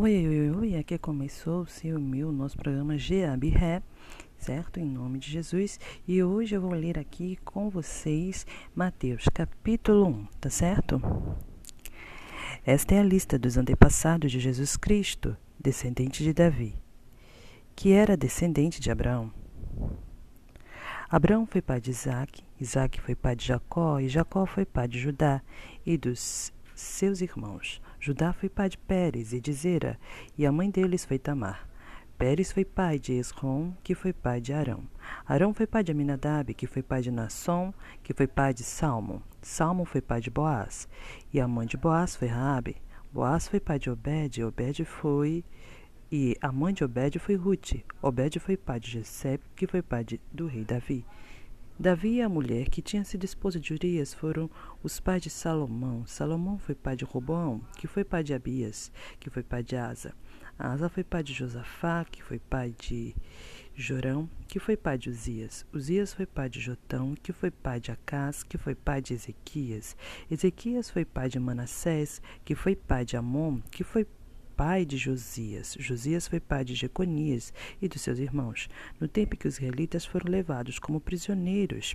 Oi, oi, oi, aqui começou o seu meu, nosso programa Geab Ré, certo? Em nome de Jesus. E hoje eu vou ler aqui com vocês Mateus capítulo 1, tá certo? Esta é a lista dos antepassados de Jesus Cristo, descendente de Davi, que era descendente de Abraão. Abraão foi pai de Isaac, Isaac foi pai de Jacó, e Jacó foi pai de Judá e dos seus irmãos. Judá foi pai de Pérez e de Zera, e a mãe deles foi Tamar. Pérez foi pai de Esrom, que foi pai de Arão. Arão foi pai de Aminadab, que foi pai de Nasson, que foi pai de Salmon. Salmon foi pai de Boaz, e a mãe de Boaz foi Raabe. Boaz foi pai de Obed, Obed foi e a mãe de Obed foi Ruth. Obed foi pai de Jessé, que foi pai de, do rei Davi. Davi e a mulher que tinha sido esposa de Urias foram os pais de Salomão. Salomão foi pai de Roboão, que foi pai de Abias, que foi pai de Asa. Asa foi pai de Josafá, que foi pai de Jorão, que foi pai de Uzias. Uzias foi pai de Jotão, que foi pai de Acás, que foi pai de Ezequias. Ezequias foi pai de Manassés, que foi pai de Amon, que foi pai de Josias. Josias foi pai de Jeconias e dos seus irmãos, no tempo que os israelitas foram levados como prisioneiros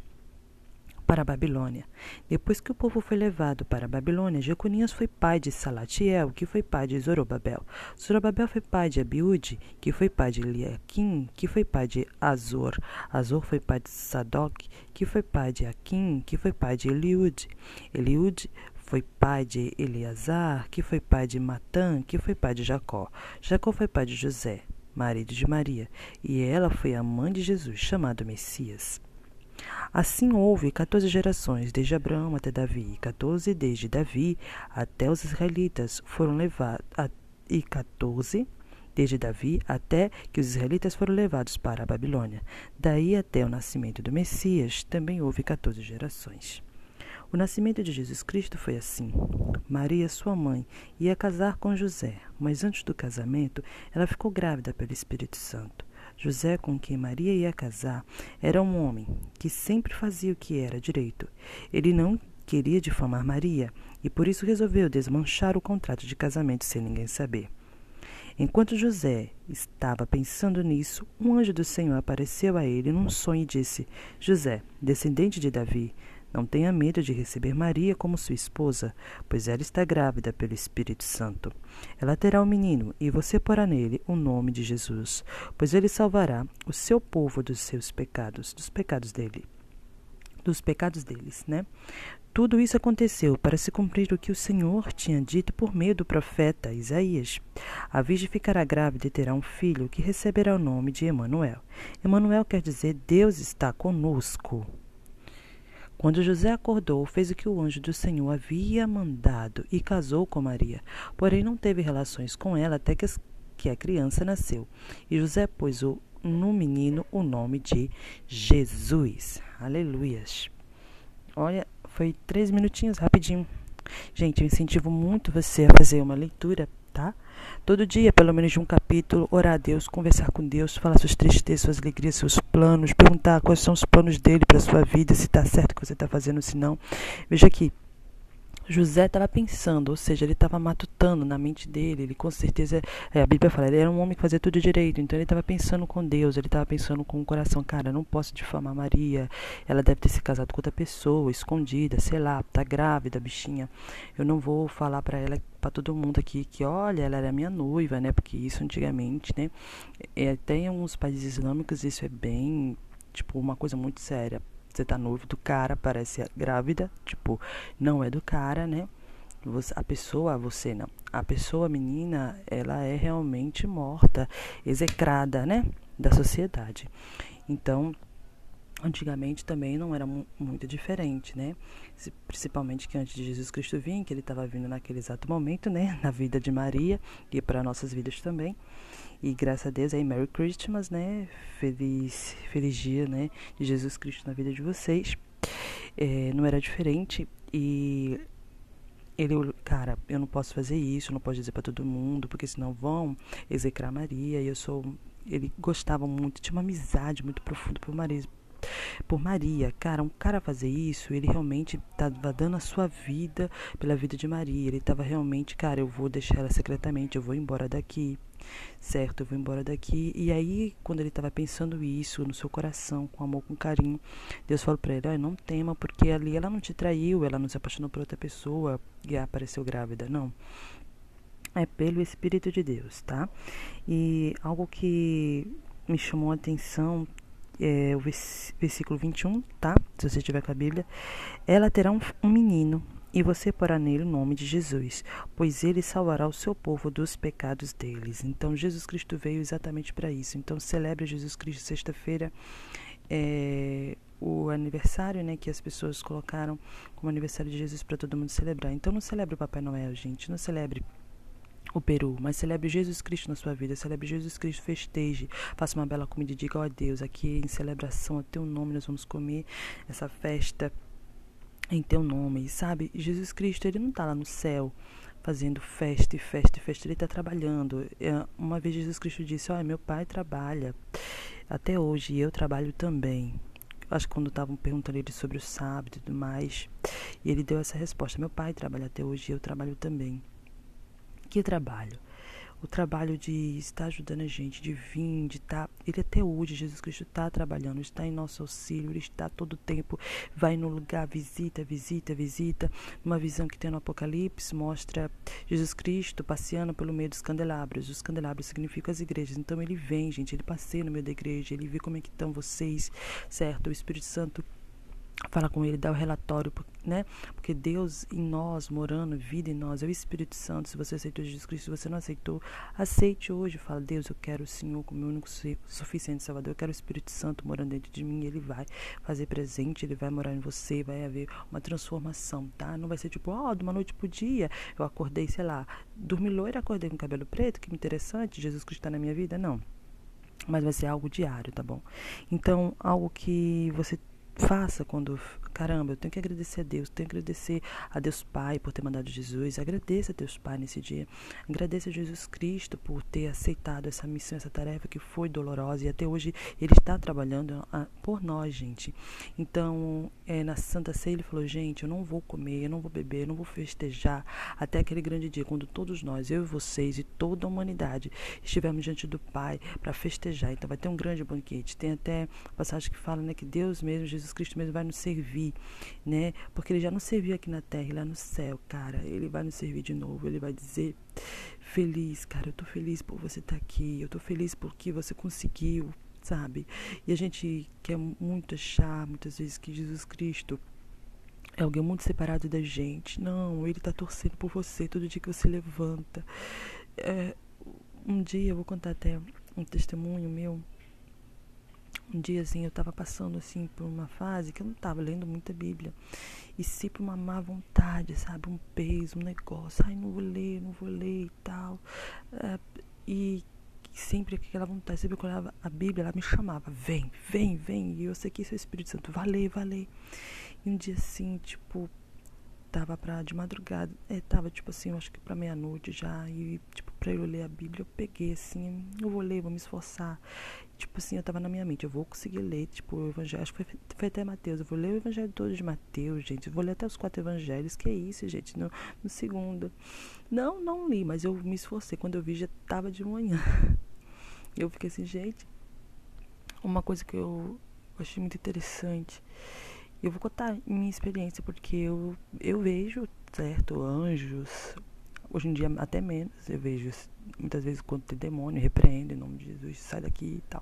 para a Babilônia. Depois que o povo foi levado para a Babilônia, Jeconias foi pai de Salatiel, que foi pai de Zorobabel. Zorobabel foi pai de Abiúde, que foi pai de Eliakim, que foi pai de Azor. Azor foi pai de Sadoc, que foi pai de Aquim, que foi pai de Eliúde. Eliúde foi pai de Eleazar, que foi pai de Matã, que foi pai de Jacó. Jacó foi pai de José, marido de Maria, e ela foi a mãe de Jesus, chamado Messias. Assim houve quatorze gerações, desde Abraão até Davi, e quatorze desde Davi até os israelitas foram levados, e quatorze desde Davi até que os israelitas foram levados para a Babilônia. Daí até o nascimento do Messias também houve quatorze gerações. O nascimento de Jesus Cristo foi assim. Maria, sua mãe, ia casar com José, mas antes do casamento, ela ficou grávida pelo Espírito Santo. José, com quem Maria ia casar, era um homem que sempre fazia o que era direito. Ele não queria difamar Maria e por isso resolveu desmanchar o contrato de casamento sem ninguém saber. Enquanto José estava pensando nisso, um anjo do Senhor apareceu a ele num sonho e disse: José, descendente de Davi, não tenha medo de receber Maria como sua esposa, pois ela está grávida pelo Espírito Santo. Ela terá um menino, e você porá nele o nome de Jesus, pois ele salvará o seu povo dos seus pecados, dos pecados dele. Dos pecados deles, né? Tudo isso aconteceu para se cumprir o que o Senhor tinha dito por meio do profeta Isaías. A virgem ficará grávida e terá um filho que receberá o nome de Emanuel. Emanuel quer dizer Deus está conosco. Quando José acordou, fez o que o anjo do Senhor havia mandado e casou com Maria. Porém, não teve relações com ela até que, a criança nasceu. E José pôs o, no menino o nome de Jesus. Aleluias. Olha, foi três minutinhos, rapidinho. Gente, eu incentivo muito você a fazer uma leitura tá? Todo dia, pelo menos de um capítulo, orar a Deus, conversar com Deus, falar suas tristezas, suas alegrias, seus planos, perguntar quais são os planos dele para sua vida, se está certo o que você está fazendo, se não. Veja aqui, José estava pensando, ou seja, ele estava matutando na mente dele. Ele com certeza, é, a Bíblia fala, ele era um homem que fazia tudo direito. Então ele estava pensando com Deus, ele estava pensando com o coração, cara, não posso difamar Maria. Ela deve ter se casado com outra pessoa, escondida, sei lá, tá grávida, bichinha. Eu não vou falar para ela, para todo mundo aqui que, olha, ela era minha noiva, né? Porque isso antigamente, né? Até em alguns países islâmicos isso é bem, tipo, uma coisa muito séria você tá noivo do cara, parece grávida, tipo, não é do cara, né? A pessoa, você não. A pessoa, a menina, ela é realmente morta, execrada, né? Da sociedade. Então, antigamente também não era muito diferente, né? Principalmente que antes de Jesus Cristo vir, que ele estava vindo naquele exato momento, né? Na vida de Maria e para nossas vidas também. E graças a Deus aí, Merry Christmas, né? Feliz, feliz dia, né? De Jesus Cristo na vida de vocês. É, não era diferente. E ele, cara, eu não posso fazer isso, não posso dizer para todo mundo, porque senão vão execrar Maria. E eu sou. Ele gostava muito, tinha uma amizade muito profunda por Maria por Maria. Cara, um cara fazer isso, ele realmente estava dando a sua vida pela vida de Maria. Ele estava realmente, cara, eu vou deixar ela secretamente, eu vou embora daqui certo, eu vou embora daqui. E aí, quando ele estava pensando isso no seu coração, com amor, com carinho, Deus falou para ele: ah, não tema, porque ali ela não te traiu, ela não se apaixonou por outra pessoa e apareceu grávida, não. É pelo Espírito de Deus, tá? E algo que me chamou a atenção é o versículo 21, tá? Se você tiver com a Bíblia. Ela terá um, um menino e você porá nele o nome de Jesus, pois ele salvará o seu povo dos pecados deles. Então, Jesus Cristo veio exatamente para isso. Então, celebre Jesus Cristo sexta-feira. É, o aniversário, né, que as pessoas colocaram como aniversário de Jesus para todo mundo celebrar. Então não celebre o Papai Noel, gente, não celebre o Peru, mas celebre Jesus Cristo na sua vida, celebre Jesus Cristo, festeje, faça uma bela comida e diga, ó oh, Deus, aqui em celebração a teu nome nós vamos comer essa festa em teu nome, sabe? Jesus Cristo, ele não está lá no céu fazendo festa e festa e festa, ele está trabalhando. É, uma vez Jesus Cristo disse: Olha, meu pai trabalha até hoje eu trabalho também. Acho que quando estavam perguntando ele sobre o sábado e tudo mais, e ele deu essa resposta: Meu pai trabalha até hoje eu trabalho também. Que trabalho? o trabalho de estar ajudando a gente, de vir, de estar. Tá, ele até hoje, Jesus Cristo está trabalhando, está em nosso auxílio, ele está todo tempo, vai no lugar, visita, visita, visita. Uma visão que tem no Apocalipse mostra Jesus Cristo passeando pelo meio dos candelabros. Os candelabros significam as igrejas. Então ele vem, gente, ele passeia no meio da igreja, ele vê como é que estão vocês, certo? O Espírito Santo fala com ele, dá o relatório, né? Porque Deus em nós, morando, vida em nós, é o Espírito Santo. Se você aceitou Jesus Cristo, se você não aceitou, aceite hoje. Fala, Deus, eu quero o Senhor como meu único suficiente Salvador. Eu quero o Espírito Santo morando dentro de mim. Ele vai fazer presente, ele vai morar em você, vai haver uma transformação, tá? Não vai ser tipo, ó, oh, de uma noite pro dia, eu acordei, sei lá, dormi loira, acordei com cabelo preto, que interessante, Jesus Cristo está na minha vida. Não. Mas vai ser algo diário, tá bom? Então, algo que você faça quando caramba, eu tenho que agradecer a Deus, tenho que agradecer a Deus Pai por ter mandado Jesus, agradeça a Deus Pai nesse dia, agradeça a Jesus Cristo por ter aceitado essa missão, essa tarefa que foi dolorosa e até hoje Ele está trabalhando ah, por nós, gente. Então, é, na Santa Ceia Ele falou, gente, eu não vou comer, eu não vou beber, eu não vou festejar até aquele grande dia, quando todos nós, eu e vocês e toda a humanidade estivermos diante do Pai para festejar. Então vai ter um grande banquete. Tem até passagem que fala né, que Deus mesmo, Jesus Cristo mesmo vai nos servir servir, né? Porque ele já não serviu aqui na terra, lá no céu, cara. Ele vai nos servir de novo. Ele vai dizer: Feliz, cara, eu tô feliz por você estar tá aqui. Eu tô feliz porque você conseguiu, sabe? E a gente quer muito achar, muitas vezes, que Jesus Cristo é alguém muito separado da gente. Não, ele tá torcendo por você todo dia que você levanta. É, um dia, eu vou contar até um testemunho meu um dia assim eu estava passando assim por uma fase que eu não estava lendo muita Bíblia. E sim por uma má vontade sabe? Um peso um negócio. Ai não vou ler não vou ler e tal. É, e sempre aquela vontade. Sempre que eu olhava a Bíblia ela me chamava vem vem vem. E eu sei que esse é o Espírito Santo. Vai ler. E um dia assim tipo tava pra de madrugada é, tava tipo assim eu acho que pra meia-noite já e tipo pra eu ler a Bíblia eu peguei assim eu vou ler vou me esforçar tipo assim, eu tava na minha mente, eu vou conseguir ler, tipo, o evangelho, acho que foi, foi até Mateus, eu vou ler o evangelho todo de Mateus, gente, eu vou ler até os quatro evangelhos, que é isso, gente, no, no segundo. Não, não li, mas eu me esforcei, quando eu vi já tava de manhã. Eu fiquei assim, gente, uma coisa que eu achei muito interessante, eu vou contar minha experiência, porque eu, eu vejo, certo, anjos, hoje em dia até menos, eu vejo muitas vezes quando tem demônio, repreende em nome de Jesus, sai daqui e tal.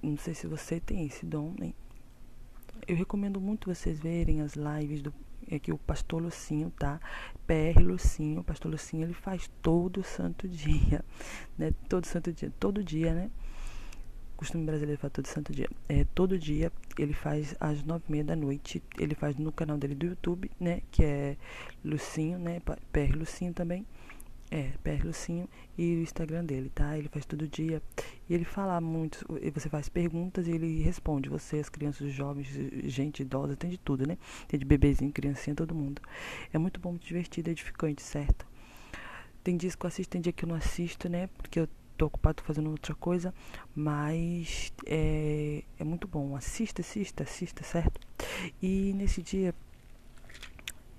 Não sei se você tem esse dom, né? Eu recomendo muito vocês verem as lives do é que o pastor Lucinho, tá? PR Lucinho, o pastor Lucinho, ele faz todo santo dia, né? Todo santo dia, todo dia, né? Costume brasileiro faz todo santo dia. É, todo dia ele faz às nove e meia da noite. Ele faz no canal dele do YouTube, né? Que é Lucinho, né? PR Lucinho também. É, PR Lucinho e o Instagram dele, tá? Ele faz todo dia. E ele fala muito, você faz perguntas e ele responde. Você, as crianças, os jovens, gente idosa, tem de tudo, né? Tem de bebezinho, criancinha, todo mundo. É muito bom, muito divertido, edificante, certo? Tem dias que eu assisto, tem dia que eu não assisto, né? Porque eu tô ocupado fazendo outra coisa, mas é, é muito bom. Assista, assista, assista, certo? E nesse dia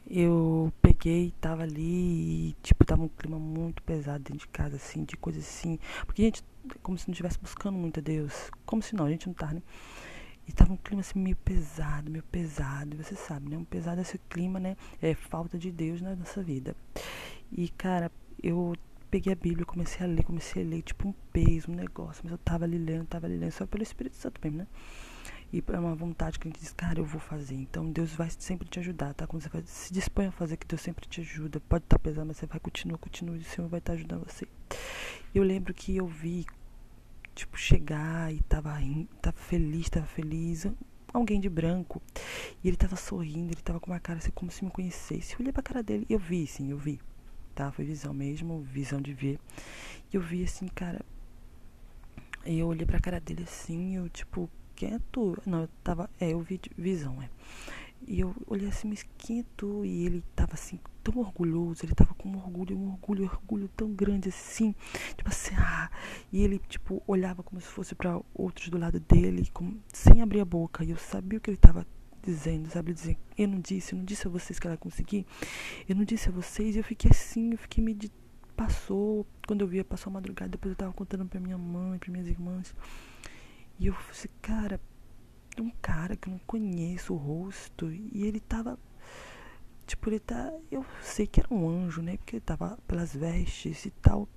eu peguei, tava ali e, tipo, tava um clima muito pesado dentro de casa, assim, de coisas assim. Porque a gente, como se não estivesse buscando muito a Deus. Como se não, a gente não tá, né? E tava um clima assim meio pesado, meio pesado. E você sabe, né? Um pesado esse clima, né? É falta de Deus na nossa vida. E, cara, eu peguei a Bíblia, comecei a ler, comecei a ler, tipo um peso, um negócio. Mas eu tava ali lendo, tava ali lendo, só pelo Espírito Santo mesmo, né? E é uma vontade que a gente diz, cara, eu vou fazer. Então Deus vai sempre te ajudar, tá? Quando você faz, se dispõe a fazer, que Deus sempre te ajuda. Pode estar tá pesado, mas você vai continuar, continua, e o Senhor vai estar tá ajudando você. Eu lembro que eu vi, tipo, chegar e tava, tava feliz, tava feliz. Alguém de branco. E ele tava sorrindo, ele tava com uma cara assim, como se me conhecesse. Eu olhei pra cara dele, eu vi, sim, eu vi. Tá? Foi visão mesmo, visão de ver. E eu vi assim, cara. E eu olhei pra cara dele assim, eu, tipo, tu? Não, eu tava. É, eu vi visão, é. E eu olhei assim, mas tu? E ele tava assim, tão orgulhoso, ele tava com um orgulho, um orgulho, um orgulho tão grande assim, tipo assim, ah. E ele, tipo, olhava como se fosse para outros do lado dele, como, sem abrir a boca. E eu sabia o que ele tava dizendo, sabe? Dizendo, eu não disse, eu não disse a vocês que ela conseguir. Eu não disse a vocês, e eu fiquei assim, eu fiquei me passou, quando eu via, passou a madrugada, depois eu tava contando pra minha mãe, pra minhas irmãs. E eu falei assim, cara, um cara que eu não conheço o rosto. E ele tava. Tipo, ele tá. Eu sei que era um anjo, né? Porque ele tava pelas vestes e tal.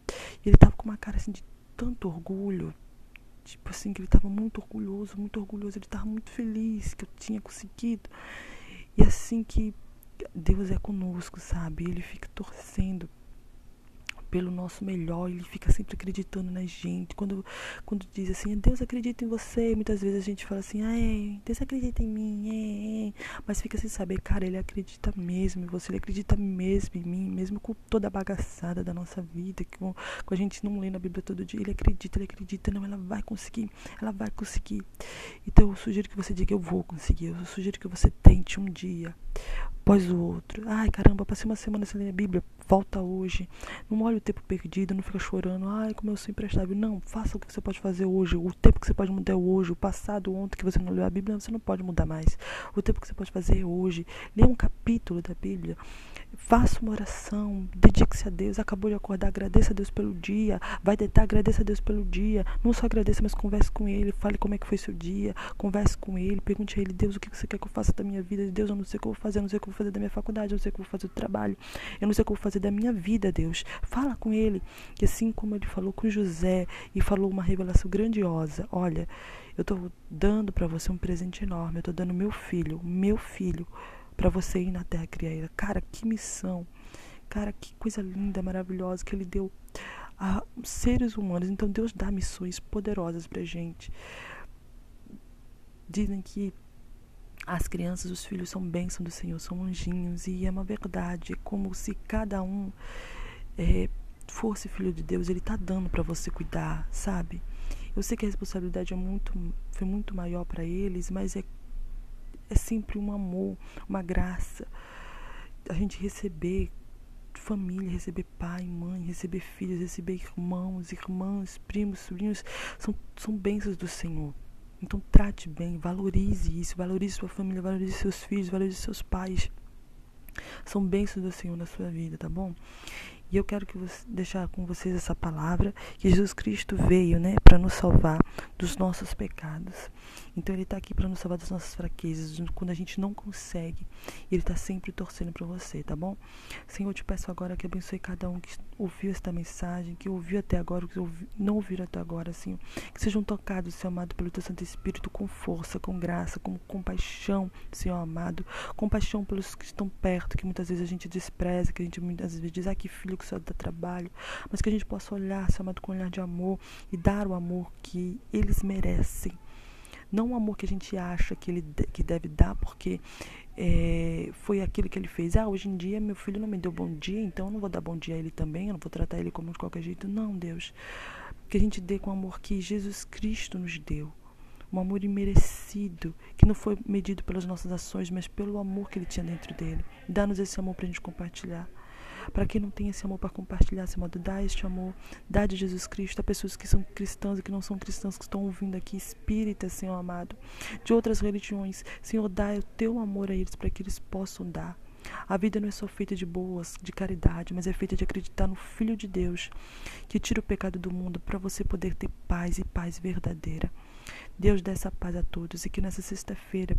E ele tava com uma cara assim de tanto orgulho. Tipo assim, que ele tava muito orgulhoso, muito orgulhoso. Ele tava muito feliz que eu tinha conseguido. E assim que Deus é conosco, sabe? Ele fica torcendo pelo nosso melhor, ele fica sempre acreditando na gente. Quando, quando diz assim, Deus acredita em você, muitas vezes a gente fala assim, ah, Deus acredita em mim, é, é. mas fica sem saber, cara, ele acredita mesmo em você, ele acredita mesmo em mim, mesmo com toda a bagaçada da nossa vida, que com, com a gente não lê na Bíblia todo dia, ele acredita, ele acredita, não, ela vai conseguir, ela vai conseguir. Então eu sugiro que você diga, eu vou conseguir, eu sugiro que você tente um dia após o outro. Ai, caramba, passei uma semana sem ler a Bíblia. Volta hoje. Não olhe o tempo perdido, não fica chorando. Ai, como eu sou imprestável. Não, faça o que você pode fazer hoje. O tempo que você pode mudar é hoje. O passado, ontem que você não leu a Bíblia, você não pode mudar mais. O tempo que você pode fazer é hoje. Lê um capítulo da Bíblia. Faça uma oração. Dedique-se a Deus. Acabou de acordar, agradeça a Deus pelo dia. Vai deitar, agradeça a Deus pelo dia. Não só agradeça, mas converse com Ele. Fale como é que foi seu dia. Converse com Ele. Pergunte a Ele, Deus, o que você quer que eu faça da minha vida? Deus, eu não sei o que eu vou fazer. Eu não sei o que eu vou fazer da minha faculdade, eu não sei o que eu vou fazer do trabalho, eu não sei o que eu vou fazer da minha vida, Deus. Fala com ele. E assim como ele falou com José e falou uma revelação grandiosa: Olha, eu estou dando para você um presente enorme, eu estou dando meu filho, meu filho, para você ir na terra criar ele. Cara, que missão. Cara, que coisa linda, maravilhosa que ele deu a seres humanos. Então Deus dá missões poderosas pra gente. Dizem que as crianças, os filhos são bênção do Senhor, são anjinhos, e é uma verdade, é como se cada um é, fosse filho de Deus, ele está dando para você cuidar, sabe? Eu sei que a responsabilidade é muito, foi muito maior para eles, mas é, é sempre um amor, uma graça. A gente receber família, receber pai, mãe, receber filhos, receber irmãos, irmãs, primos, sobrinhos, são, são bênçãos do Senhor. Então trate bem, valorize isso, valorize sua família, valorize seus filhos, valorize seus pais. São bênçãos do Senhor na sua vida, tá bom? E eu quero que você, deixar com vocês essa palavra que Jesus Cristo veio, né, para nos salvar dos nossos pecados. Então ele está aqui para nos salvar das nossas fraquezas, quando a gente não consegue. Ele está sempre torcendo para você, tá bom? Senhor, eu te peço agora que abençoe cada um que ouviu esta mensagem, que ouviu até agora, que não ouviram até agora, Senhor. Que sejam tocados, Senhor amado, pelo teu Santo Espírito com força, com graça, com compaixão, Senhor amado. Compaixão pelos que estão perto, que muitas vezes a gente despreza, que a gente muitas vezes diz, ah, que filho que só dá trabalho. Mas que a gente possa olhar, Senhor amado, com um olhar de amor e dar o amor que eles merecem não o amor que a gente acha que ele que deve dar, porque é, foi aquilo que ele fez. Ah, hoje em dia meu filho não me deu bom dia, então eu não vou dar bom dia a ele também, eu não vou tratar ele como de qualquer jeito. Não, Deus. Que a gente dê com o amor que Jesus Cristo nos deu. Um amor imerecido, que não foi medido pelas nossas ações, mas pelo amor que ele tinha dentro dele. Dá-nos esse amor para a gente compartilhar. Para quem não tem esse amor para compartilhar esse amor, dá este amor, dá de Jesus Cristo a pessoas que são cristãs e que não são cristãs, que estão ouvindo aqui, espíritas, Senhor amado, de outras religiões. Senhor, dá o teu amor a eles para que eles possam dar. A vida não é só feita de boas, de caridade, mas é feita de acreditar no Filho de Deus, que tira o pecado do mundo para você poder ter paz e paz verdadeira. Deus dá essa paz a todos e que nessa sexta-feira,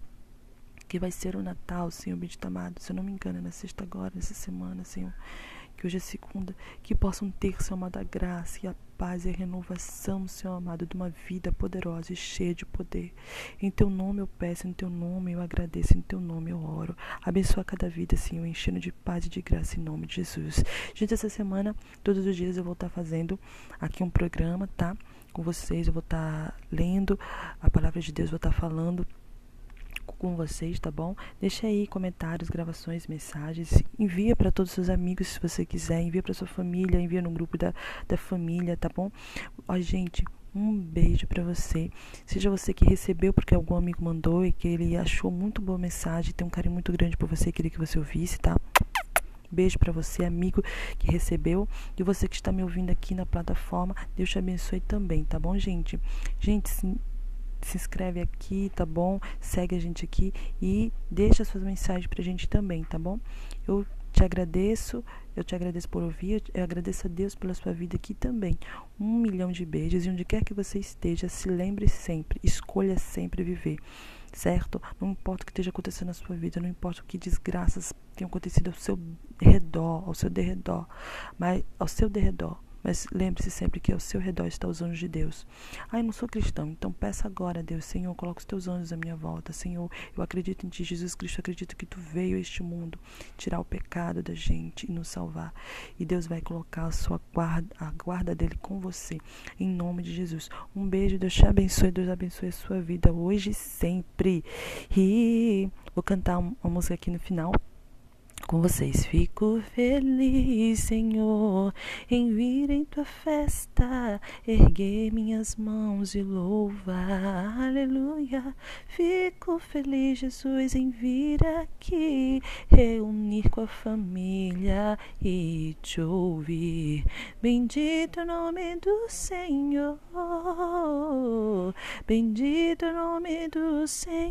que vai ser o Natal, Senhor bendito amado, se eu não me engano, é na sexta agora, nessa semana, Senhor, que hoje é segunda, que possam ter, Senhor amado, a graça e a paz e a renovação, Senhor amado, de uma vida poderosa e cheia de poder. Em teu nome eu peço, em teu nome eu agradeço, em teu nome eu oro. Abençoa cada vida, Senhor, enchendo de paz e de graça em nome de Jesus. Gente, essa semana, todos os dias eu vou estar fazendo aqui um programa, tá? Com vocês, eu vou estar lendo a palavra de Deus, vou estar falando com vocês, tá bom? Deixa aí comentários, gravações, mensagens. Envia para todos os seus amigos se você quiser. Envia para sua família, envia no grupo da, da família, tá bom? Ó, gente, um beijo para você. Seja você que recebeu porque algum amigo mandou e que ele achou muito boa mensagem, tem um carinho muito grande por você, queria que você ouvisse, tá? Beijo para você, amigo que recebeu, e você que está me ouvindo aqui na plataforma. Deus te abençoe também, tá bom, gente? Gente, se inscreve aqui, tá bom? Segue a gente aqui e deixa suas mensagens pra gente também, tá bom? Eu te agradeço, eu te agradeço por ouvir, eu agradeço a Deus pela sua vida aqui também. Um milhão de beijos e onde quer que você esteja, se lembre sempre, escolha sempre viver, certo? Não importa o que esteja acontecendo na sua vida, não importa o que desgraças tenham acontecido ao seu redor, ao seu derredor, mas ao seu derredor mas lembre-se sempre que ao seu redor estão os anjos de Deus. Ah, eu não sou cristão, então peça agora a Deus, Senhor, coloca os teus anjos à minha volta. Senhor, eu acredito em Ti, Jesus Cristo, acredito que Tu veio a este mundo tirar o pecado da gente e nos salvar. E Deus vai colocar a sua guarda, a guarda dele com você, em nome de Jesus. Um beijo, Deus te abençoe, Deus abençoe a sua vida hoje e sempre. E vou cantar uma música aqui no final com vocês. Fico feliz, Senhor, em vir em tua festa, erguer minhas mãos e louvar. Aleluia. Fico feliz, Jesus, em vir aqui, reunir com a família e te ouvir. Bendito o nome do Senhor. Bendito o nome do Senhor.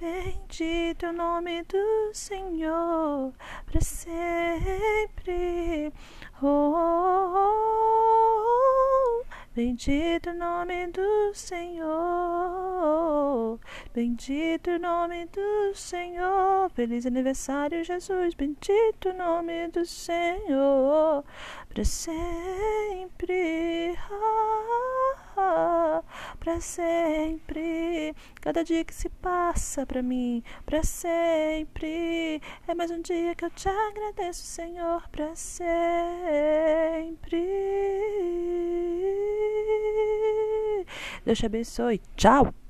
Bendito o nome do Senhor para sempre. Oh, oh, oh, bendito o nome do Senhor. Bendito o nome do Senhor. Feliz aniversário, Jesus. Bendito o nome do Senhor para sempre. Para sempre. Cada dia que se passa para mim, para sempre. É mais um dia que eu te agradeço, Senhor, para sempre. Deus te abençoe. Tchau.